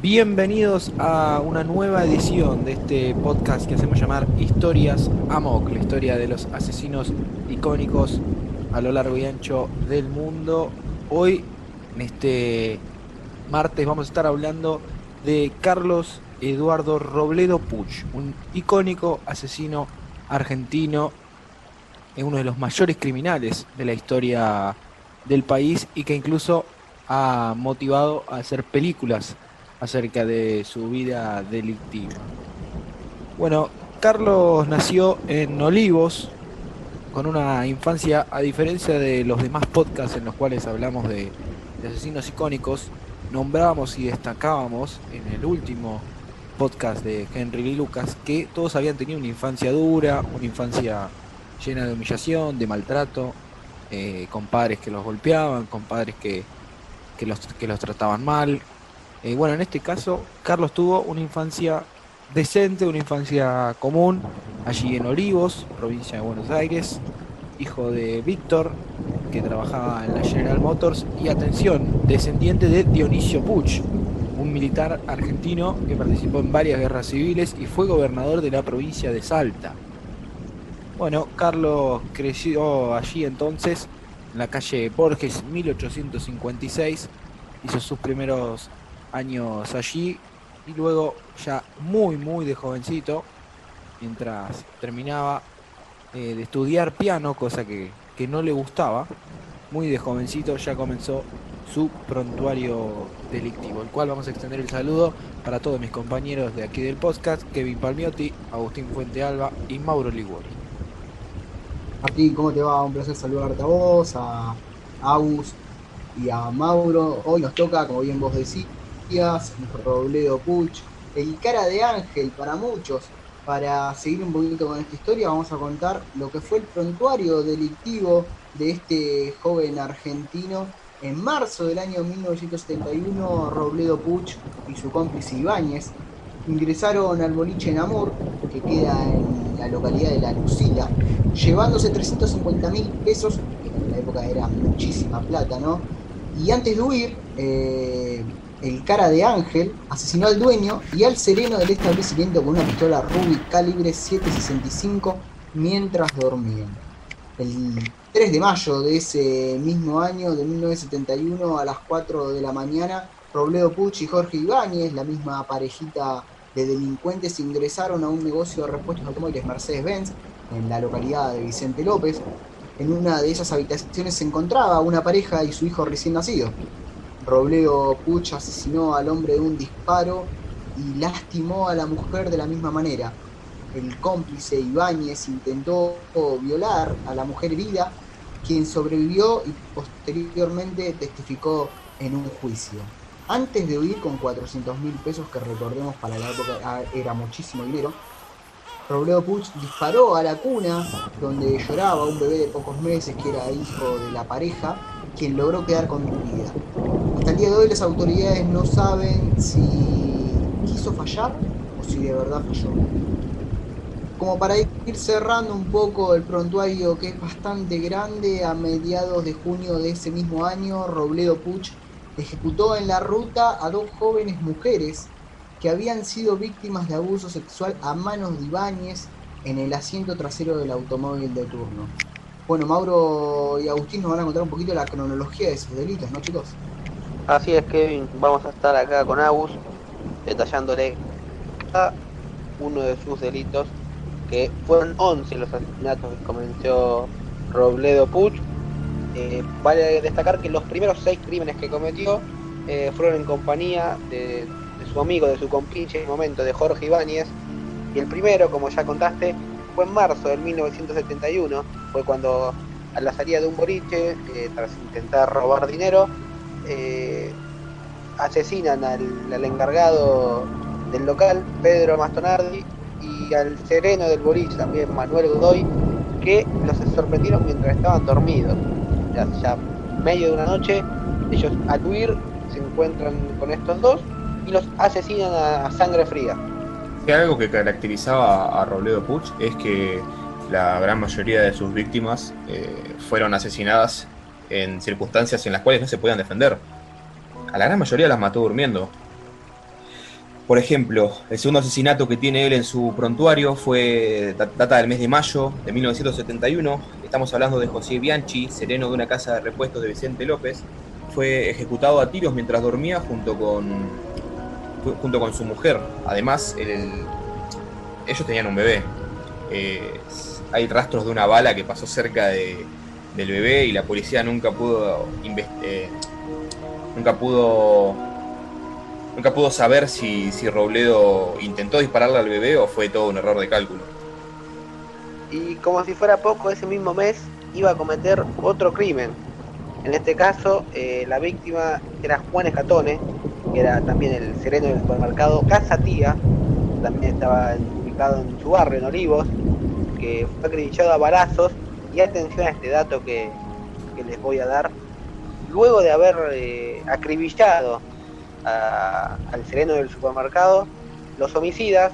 Bienvenidos a una nueva edición de este podcast que hacemos llamar Historias Amok, la historia de los asesinos icónicos a lo largo y ancho del mundo. Hoy, en este martes, vamos a estar hablando de Carlos Eduardo Robledo Puch, un icónico asesino argentino, uno de los mayores criminales de la historia del país y que incluso ha motivado a hacer películas acerca de su vida delictiva. Bueno, Carlos nació en Olivos, con una infancia, a diferencia de los demás podcasts en los cuales hablamos de, asesinos icónicos, nombrábamos y destacábamos en el último podcast de Henry Lee Lucas que todos habían tenido una infancia dura, una infancia llena de humillación, de maltrato, eh, con padres que los golpeaban, con padres que, que, los, que los trataban mal. Eh, bueno, en este caso, Carlos tuvo una infancia decente, una infancia común, allí en Olivos, provincia de Buenos Aires, hijo de Víctor, que trabajaba en la General Motors, y atención, descendiente de Dionisio Puch, un militar argentino que participó en varias guerras civiles y fue gobernador de la provincia de Salta. Bueno, Carlos creció allí entonces, en la calle Borges 1856, hizo sus primeros años allí y luego ya muy muy de jovencito, mientras terminaba eh, de estudiar piano, cosa que, que no le gustaba, muy de jovencito ya comenzó su prontuario delictivo, el cual vamos a extender el saludo para todos mis compañeros de aquí del podcast, Kevin Palmiotti, Agustín Fuente Alba y Mauro Liguori. Martín, ¿cómo te va? Un placer saludarte a vos, a Agus y a Mauro. Hoy nos toca, como bien vos Robledo Puch, el cara de ángel para muchos. Para seguir un poquito con esta historia, vamos a contar lo que fue el prontuario delictivo de este joven argentino. En marzo del año 1971, Robledo Puch y su cómplice Ibáñez ingresaron al boliche Namur, que queda en la localidad de La Lucila, llevándose 350 mil pesos, que en la época era muchísima plata, ¿no? Y antes de huir, eh, el cara de Ángel asesinó al dueño y al sereno del establecimiento con una pistola Rubik calibre 7.65 mientras dormían. El 3 de mayo de ese mismo año, de 1971, a las 4 de la mañana, Robledo Puch y Jorge Ibáñez, la misma parejita de delincuentes, ingresaron a un negocio de repuestos automóviles Mercedes-Benz en la localidad de Vicente López. En una de esas habitaciones se encontraba una pareja y su hijo recién nacido. Robledo Puch asesinó al hombre de un disparo y lastimó a la mujer de la misma manera. El cómplice Ibáñez intentó violar a la mujer herida, quien sobrevivió y posteriormente testificó en un juicio. Antes de huir con 400 mil pesos, que recordemos para la época era muchísimo dinero, Robledo Puch disparó a la cuna donde lloraba un bebé de pocos meses que era hijo de la pareja, quien logró quedar con vida. Hasta el día de hoy las autoridades no saben si quiso fallar o si de verdad falló. Como para ir cerrando un poco el prontuario que es bastante grande, a mediados de junio de ese mismo año, Robledo Puch ejecutó en la ruta a dos jóvenes mujeres que habían sido víctimas de abuso sexual a manos de Ibáñez en el asiento trasero del automóvil de turno. Bueno, Mauro y Agustín nos van a contar un poquito la cronología de esos delitos, ¿no chicos? Así es, Kevin. Vamos a estar acá con Agus detallándole a uno de sus delitos, que fueron 11 los asesinatos que cometió Robledo Puch. Eh, vale destacar que los primeros seis crímenes que cometió eh, fueron en compañía de su amigo, de su compinche en el momento, de Jorge Ibáñez. Y el primero, como ya contaste, fue en marzo del 1971, fue cuando a la salida de un boliche, eh, tras intentar robar dinero, eh, asesinan al, encargado del local, Pedro Mastonardi, y al sereno del boliche también, Manuel Godoy, que los sorprendieron mientras estaban dormidos. Ya, ya medio de una noche, ellos al huir se encuentran con estos dos y los asesinan a, sangre fría. algo que caracterizaba a Robledo Puch es que la gran mayoría de sus víctimas eh, fueron asesinadas en circunstancias en las cuales no se podían defender. A la gran mayoría las mató durmiendo. Por ejemplo, el segundo asesinato que tiene él en su prontuario fue data del mes de mayo de 1971. Estamos hablando de José Bianchi, sereno de una casa de repuestos de Vicente López. Fue ejecutado a tiros mientras dormía junto con, junto con su mujer. Además, ellos tenían un bebé. Eh, hay rastros de una bala que pasó cerca del bebé y la policía nunca pudo eh, nunca pudo Nunca pudo saber si, si Robledo intentó dispararle al bebé o fue todo un error de cálculo. Y como si fuera poco, ese mismo mes iba a cometer otro crimen. En este caso, eh, la víctima era Juan Escatone, que era también el sereno del supermercado Casa Tía, también estaba ubicado en su barrio, en Olivos, que fue acribillado a balazos. Y atención a este dato que, les voy a dar. Luego de haber eh, acribillado al sereno del supermercado, los homicidas,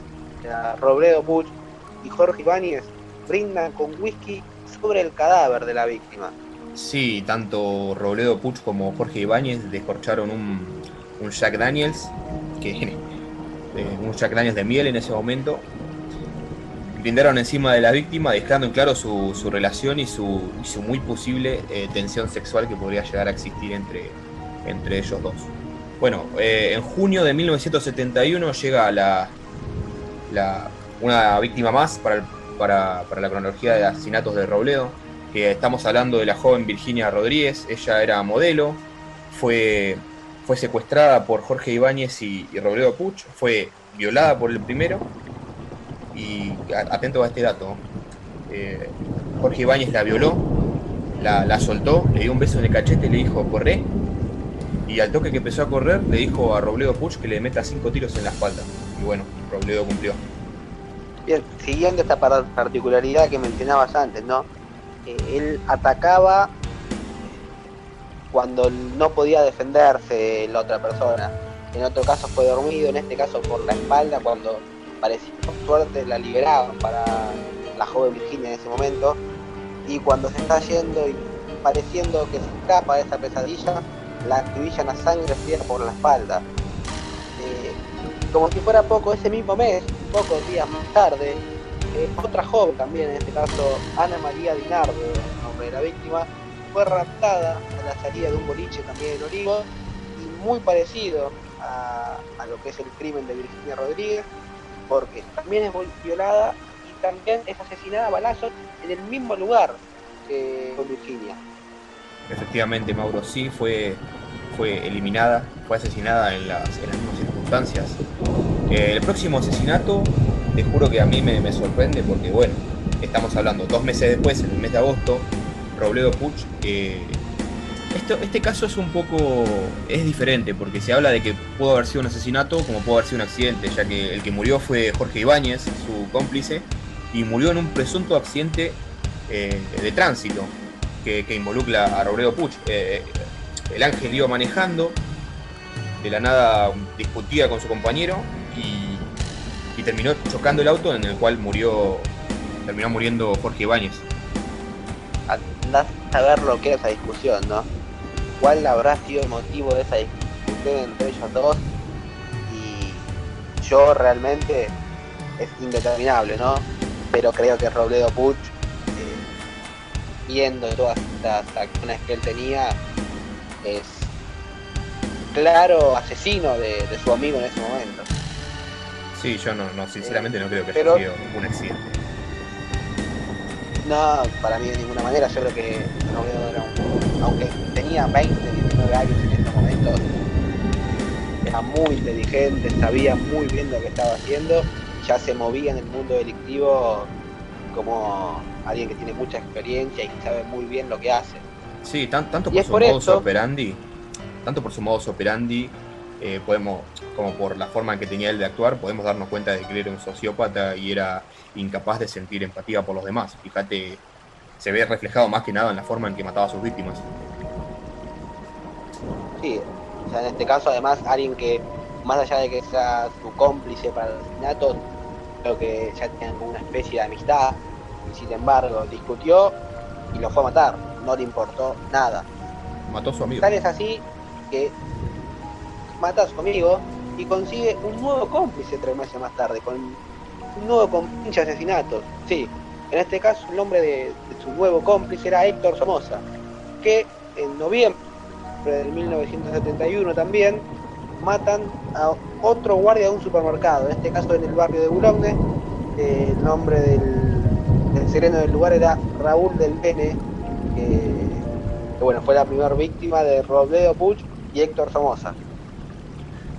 Robledo Puch y Jorge Ibáñez, brindan con whisky sobre el cadáver de la víctima. Sí, tanto Robledo Puch como Jorge Ibáñez descorcharon un, un Jack Daniels, que, eh, un Jack Daniels de miel en ese momento, brindaron encima de la víctima, dejando en claro su, su relación y su, su muy posible eh, tensión sexual que podría llegar a existir entre, entre ellos dos. Bueno, eh, en junio de 1971 llega la, una víctima más para, para, la cronología de asesinatos de Robledo, que estamos hablando de la joven Virginia Rodríguez, ella era modelo, fue, fue secuestrada por Jorge Ibáñez y, Robledo Puch, fue violada por el primero, y atento a este dato, eh, Jorge Ibáñez la violó, la, soltó, le dio un beso en el cachete y le dijo, corre, y al toque que empezó a correr, le dijo a Robledo Puch que le meta cinco tiros en la espalda. Y bueno, Robledo cumplió. Bien, siguiendo esta particularidad que mencionabas antes, ¿no? Eh, él atacaba cuando no podía defenderse la otra persona. En otro caso fue dormido, en este caso por la espalda, cuando parecía suerte la liberaban para la joven Virginia en ese momento. Y cuando se está yendo y pareciendo que se escapa de esa pesadilla, la acribillan a sangre fría por la espalda. Eh, como si fuera poco, ese mismo mes, pocos días más tarde, eh, otra joven también, en este caso Ana María Dinardo, el nombre de la víctima, fue raptada a la salida de un boliche también en Olivo y muy parecido a, lo que es el crimen de Virginia Rodríguez, porque también es violada y también es asesinada a balazos en el mismo lugar que con Virginia. Efectivamente, Mauro, sí, fue, fue eliminada, fue asesinada en las, mismas circunstancias. Eh, el próximo asesinato, te juro que a mí me, sorprende porque, bueno, estamos hablando dos meses después, en el mes de agosto, Robledo Puch. Este caso es un poco. es diferente porque se habla de que pudo haber sido un asesinato como pudo haber sido un accidente, ya que el que murió fue Jorge Ibáñez, su cómplice, y murió en un presunto accidente eh, de tránsito que, involucra a Robledo Puch. Eh, el ángel iba manejando, de la nada discutía con su compañero y, terminó chocando el auto en el cual murió terminó muriendo Jorge Ibáñez. Andás a ver lo que es esa discusión, ¿no? ¿Cuál habrá sido el motivo de esa discusión entre ellos dos? Y yo realmente es indeterminable, ¿no? Pero creo que Robledo Puch viendo todas estas acciones que él tenía, es claro asesino de, su amigo en ese momento. Sí, yo no, no sinceramente no creo que haya sido un accidente. No, para mí de ninguna manera, yo creo que era un, aunque tenía 20, 19 años en estos momentos, era muy inteligente, sabía muy bien lo que estaba haciendo, ya se movía en el mundo delictivo como alguien que tiene mucha experiencia y que sabe muy bien lo que hace. Sí, tanto por su modus operandi, tanto por su modus operandi, eh, podemos, como por la forma en que tenía él de actuar, podemos darnos cuenta de que él era un sociópata y era incapaz de sentir empatía por los demás. Fíjate, se ve reflejado más que nada en la forma en que mataba a sus víctimas. Sí, o sea, en este caso además alguien que, más allá de que sea su cómplice para el asesinato, creo que ya tenían una especie de amistad, sin embargo, discutió y lo fue a matar. No le importó nada. Mató a su amigo. Tal es así que mata a su amigo y consigue un nuevo cómplice tres meses más tarde, con un nuevo compinche de asesinatos. Sí, en este caso el nombre de, su nuevo cómplice era Héctor Somoza, que en noviembre del 1971 también matan a otro guardia de un supermercado, en este caso en el barrio de Boulogne. Eh, el nombre del, sereno del lugar era Raúl del Pene, que, bueno, fue la primera víctima de Robledo Puch y Héctor Somoza.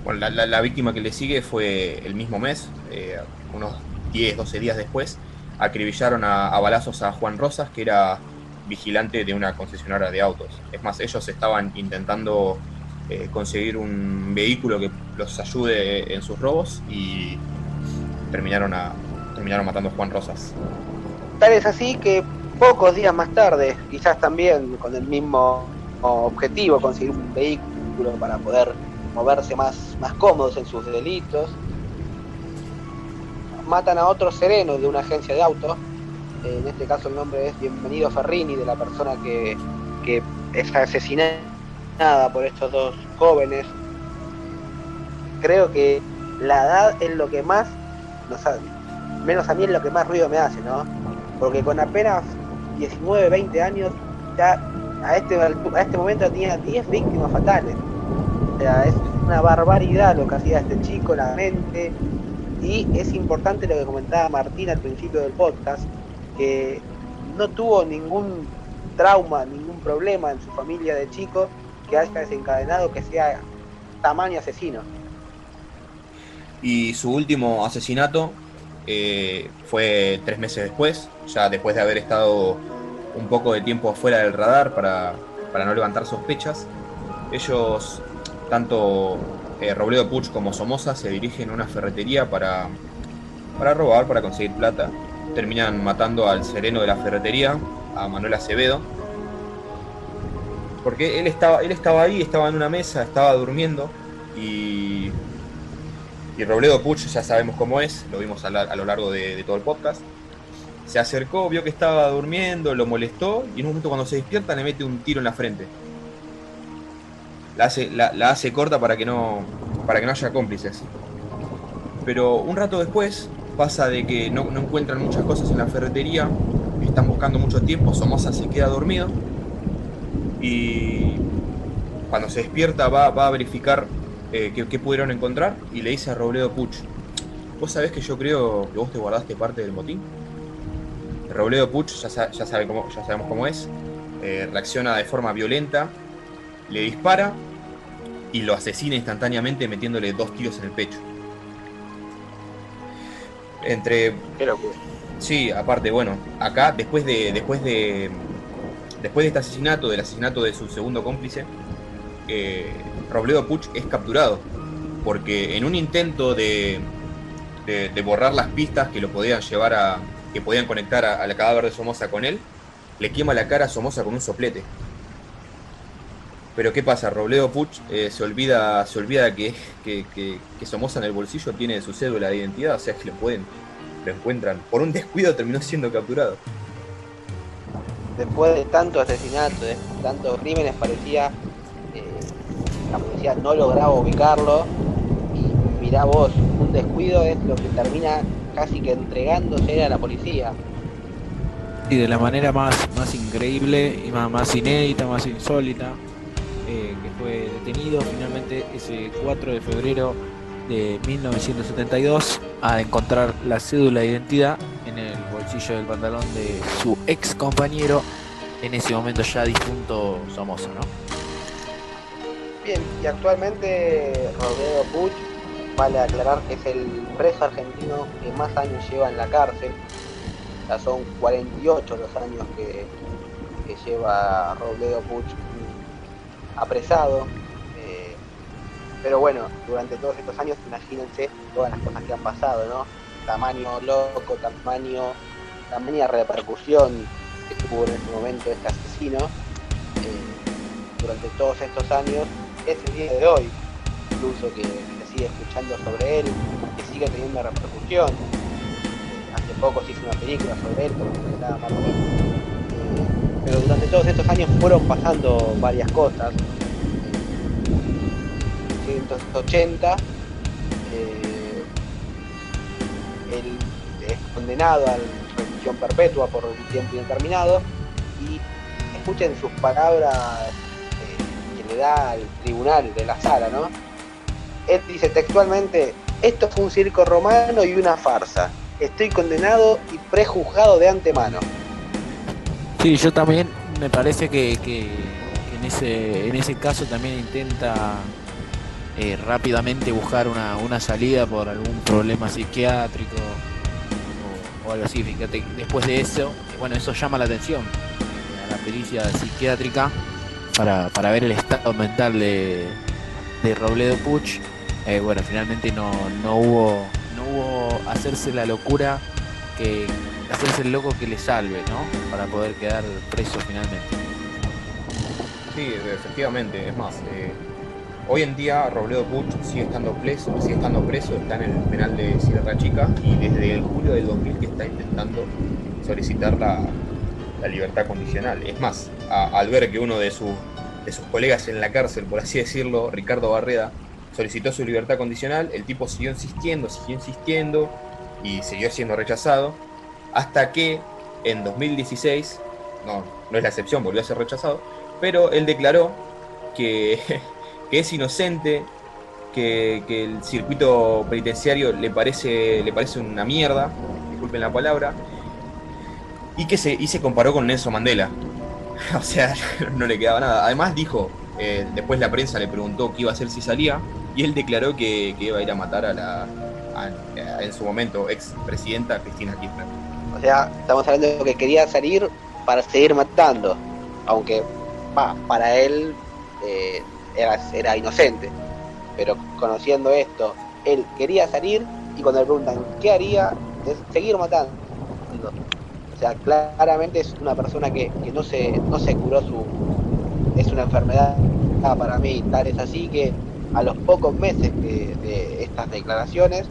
Bueno, la, víctima que le sigue fue el mismo mes, eh, unos 10, 12 días después, acribillaron a, balazos a Juan Rosas, que era vigilante de una concesionaria de autos. Es más, ellos estaban intentando eh, conseguir un vehículo que los ayude en sus robos y terminaron, a, terminaron matando a Juan Rosas. Tal es así que pocos días más tarde, quizás también con el mismo objetivo, conseguir un vehículo para poder moverse más, más cómodos en sus delitos, matan a otro sereno de una agencia de autos. En este caso el nombre es Bienvenido Ferrini, de la persona que, que es asesinada por estos dos jóvenes. Creo que la edad es lo que más, menos a mí es lo que más ruido me hace, ¿no? Porque con apenas 19, 20 años, ya a este, a este momento tenía 10 víctimas fatales. O sea, es una barbaridad lo que hacía este chico, la mente. Y es importante lo que comentaba Martín al principio del podcast, que no tuvo ningún trauma, ningún problema en su familia de chico que haya desencadenado que sea tamaño asesino. Y su último asesinato eh, fue tres meses después, ya después de haber estado un poco de tiempo fuera del radar para, para no levantar sospechas. Ellos, tanto eh, Robledo Puch como Somoza, se dirigen a una ferretería para, para robar, para conseguir plata. Terminan matando al sereno de la ferretería, a Manuel Acevedo. Porque él estaba, él estaba ahí, estaba en una mesa, estaba durmiendo y y Robledo Puch ya sabemos cómo es, lo vimos a, lo largo de, de, todo el podcast. Se acercó, vio que estaba durmiendo, lo molestó y en un momento cuando se despierta le mete un tiro en la frente. La hace, corta para que, no, para que no haya cómplices. Pero un rato después pasa de que no, encuentran muchas cosas en la ferretería, están buscando mucho tiempo, Somoza se queda dormido y cuando se despierta va, a verificar eh, ¿qué, ¿qué, pudieron encontrar y le dice a Robledo Puch, vos sabés que yo creo que vos te guardaste parte del motín. Robledo Puch ya, sabe cómo, ya sabemos cómo es, eh, reacciona de forma violenta, le dispara y lo asesina instantáneamente metiéndole dos tiros en el pecho. Entre... Sí, aparte, bueno, acá después de, después de, después de este asesinato, del asesinato de su segundo cómplice, eh, Robledo Puch es capturado, porque en un intento de, de, de, borrar las pistas que lo podían llevar a, que podían conectar al cadáver de Somoza con él, le quema la cara a Somoza con un soplete. Pero ¿qué pasa? Robledo Puch eh, se olvida, se olvida que, que, que, que, Somoza en el bolsillo tiene su cédula de identidad, o sea que lo pueden, lo encuentran. Por un descuido terminó siendo capturado. Después de tanto asesinato, de tantos crímenes, parecía la policía no lograba ubicarlo y mirá vos, un descuido es lo que termina casi que entregándose a la policía. Y de la manera más, más increíble y más, más inédita, más insólita, eh, fue detenido finalmente ese 4 de febrero de 1972 a encontrar la cédula de identidad en el bolsillo del pantalón de su ex compañero, en ese momento ya difunto Somoza, ¿no? Bien, y actualmente Rodrigo Puch, vale aclarar que es el preso argentino que más años lleva en la cárcel. Ya son 48 los años que, que lleva Robledo Puch apresado. Eh, pero bueno, durante todos estos años, imagínense todas las cosas que han pasado, ¿no? Tamaño loco, tamaño, tamaña repercusión que tuvo en ese momento este asesino. Eh, durante todos estos años es el día de hoy, incluso que se sigue escuchando sobre él, que sigue teniendo repercusión. Hace poco se hizo una película sobre él, como nada más o menos. Eh, pero durante todos estos años fueron pasando varias cosas. En 1980 eh, él es condenado a la prisión perpetua por un tiempo indeterminado y escuchen sus palabras eh, que le da al tribunal de la sala, ¿no? Él dice textualmente, esto fue un circo romano y una farsa. Estoy condenado y prejuzgado de antemano. Sí, yo también me parece que, en, ese, en ese caso también intenta eh, rápidamente buscar una, una salida por algún problema psiquiátrico o, algo así. Fíjate, después de eso, bueno, eso llama la atención a la pericia psiquiátrica para, para ver el estado mental de, de Robledo Puch. Eh, bueno, finalmente no, no hubo no hubo hacerse la locura que hacerse el loco que le salve, ¿no? Para poder quedar preso finalmente. Sí, efectivamente, es más, eh, hoy en día Robledo Puch sigue estando preso, sigue estando preso, está en el penal de Sierra Chica y desde el julio del 2000 que está intentando solicitar la, la libertad condicional. Es más, al ver que uno de, sus de sus colegas en la cárcel, por así decirlo, Ricardo Barreda, solicitó su libertad condicional, el tipo siguió insistiendo, siguió insistiendo y siguió siendo rechazado, hasta que en 2016, no, no es la excepción, volvió a ser rechazado, pero él declaró que, que es inocente, que, que el circuito penitenciario le parece, le parece una mierda, disculpen la palabra, y que se, y se comparó con Nelson Mandela. O sea, no le quedaba nada. Además dijo, eh, después la prensa le preguntó qué iba a hacer si salía, y él declaró que, que iba a ir a matar a la, en su momento, ex presidenta Cristina Kirchner. O sea, estamos hablando de que quería salir para seguir matando, aunque para él eh, era, inocente. Pero conociendo esto, él quería salir y cuando le preguntan qué haría, es seguir matando. O sea, claramente es una persona que, no, se, curó su... Es una enfermedad para mí, tal es así que a los pocos meses de, de estas declaraciones,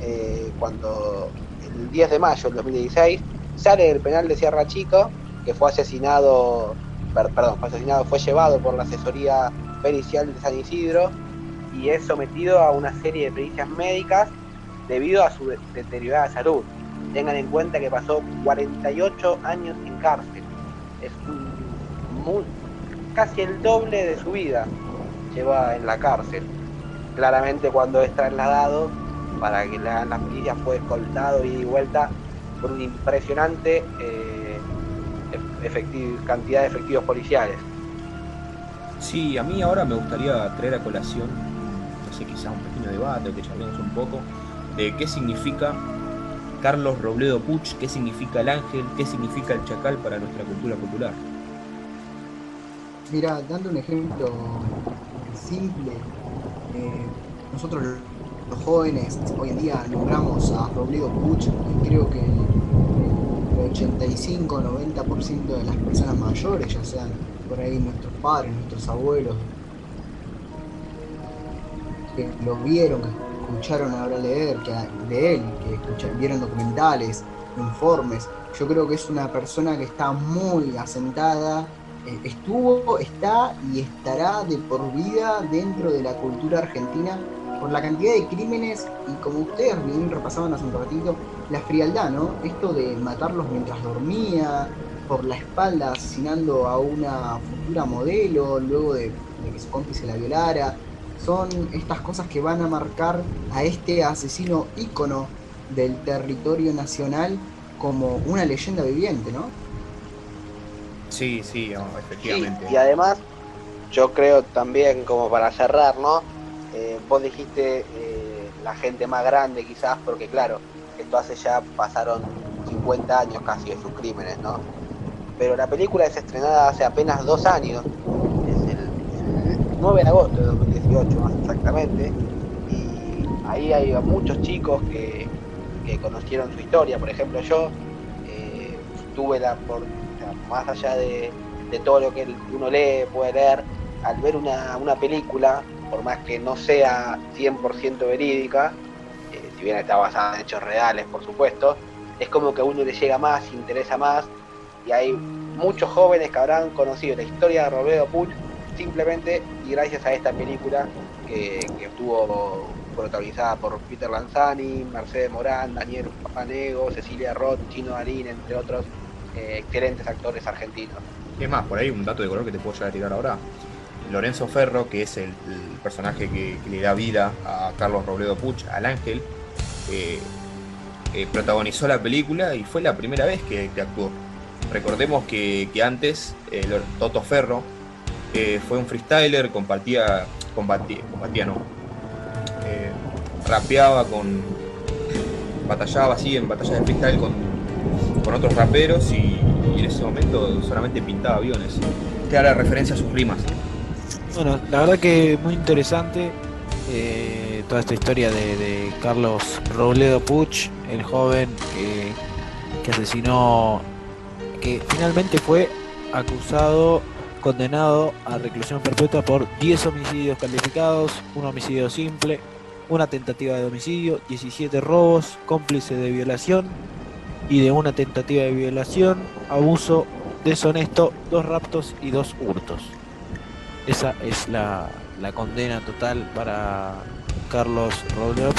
eh, cuando el 10 de mayo del 2016 sale del penal de Sierra Chico, que fue asesinado, per- perdón, fue asesinado, fue llevado por la asesoría pericial de San Isidro y es sometido a una serie de pericias médicas debido a su de- deteriorada salud. Tengan en cuenta que pasó 48 años en cárcel. Es un mu- casi el doble de su vida lleva en la cárcel. Claramente cuando es trasladado para que hagan las pericias fue escoltado y vuelta por una impresionante eh, cantidad de efectivos policiales. Sí, a mí ahora me gustaría traer a colación, no sé, quizás un pequeño debate, o que charlemos un poco, de qué significa Carlos Robledo Puch, qué significa el ángel, qué significa el chacal para nuestra cultura popular. Mira, dando un ejemplo simple, eh, nosotros los jóvenes hoy en día nombramos a Robledo Puch y creo que el 85-90% de las personas mayores, ya sean por ahí nuestros padres, nuestros abuelos, que lo vieron, que escucharon hablar de él, que, de él, que vieron documentales, informes, yo creo que es una persona que está muy asentada eh, estuvo, está y estará de por vida dentro de la cultura argentina por la cantidad de crímenes y como ustedes bien repasaban hace un ratito, la frialdad, ¿no? Esto de matarlos mientras dormía, por la espalda asesinando a una futura modelo, luego de, de que su cómplice la violara. Son estas cosas que van a marcar a este asesino ícono del territorio nacional como una leyenda viviente, ¿no? Sí, Sí, efectivamente. y además, yo creo también, como para cerrar, ¿no? Eh, vos dijiste eh, la gente más grande quizás, porque claro, esto hace ya pasaron 50 años casi de sus crímenes, ¿no? Pero la película es estrenada hace apenas dos años, es el, el 9 de agosto de 2018 más exactamente, y ahí hay muchos chicos que, que conocieron su historia, por ejemplo yo eh, tuve la por, más allá de, de todo lo que uno lee, puede leer, al ver una, una película, por más que no sea 100% verídica, eh, si bien está basada en hechos reales, por supuesto, es como que a uno le llega más, interesa más, y hay muchos jóvenes que habrán conocido la historia de Robledo Puch simplemente y gracias a esta película que, que tuvo protagonizada por Peter Lanzani, Mercedes Morán, Daniel Panego, Cecilia Roth, Chino Darín, entre otros eh, excelentes actores argentinos. Es más, por ahí un dato de color que te puedo llegar a tirar ahora. Lorenzo Ferro, que es el, personaje que, le da vida a Carlos Robledo Puch, al ángel, eh, eh, protagonizó la película y fue la primera vez que, actuó. Recordemos que, antes eh, Toto Ferro fue un freestyler, compartía, combatía, no, rapeaba con, batallaba así en batallas de freestyle con, otros raperos y, y en ese momento solamente pintaba aviones. Clara referencia a sus rimas. Bueno, la verdad que muy interesante eh, toda esta historia de, Carlos Robledo Puch, el joven que, que asesinó, que finalmente fue acusado, condenado a reclusión perpetua por 10 homicidios calificados, un homicidio simple, una tentativa de homicidio, 17 robos, cómplice de violación y de una tentativa de violación, abuso deshonesto, dos raptos y dos hurtos. Esa es la, la condena total para Carlos Robledo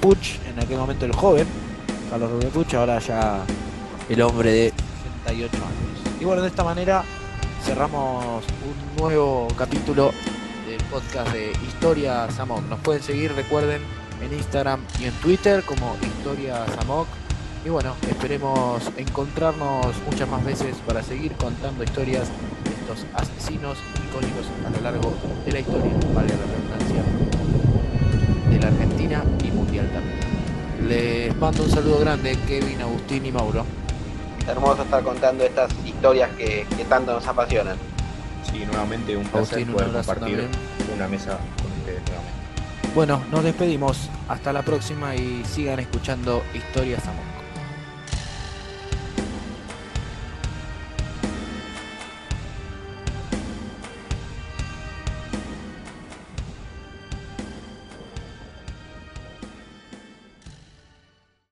Puch, en aquel momento el joven, Carlos Robledo Puch, ahora ya el hombre de 68 años. Y bueno, de esta manera cerramos un nuevo capítulo del podcast de Historias Amok. Nos pueden seguir, recuerden, en Instagram y en Twitter como Historias Amok. Y bueno, esperemos encontrarnos muchas más veces para seguir contando historias asesinos icónicos a lo largo de la historia, valga la redundancia, de la Argentina y mundial también. Les mando un saludo grande, Kevin, Agustín y Mauro. Hermoso estar contando estas historias que, que tanto nos apasionan. Sí, nuevamente un placer Agustín, un poder abrazo compartir también. una mesa con ustedes nuevamente. Bueno, nos despedimos. Hasta la próxima y sigan escuchando Historias Amor.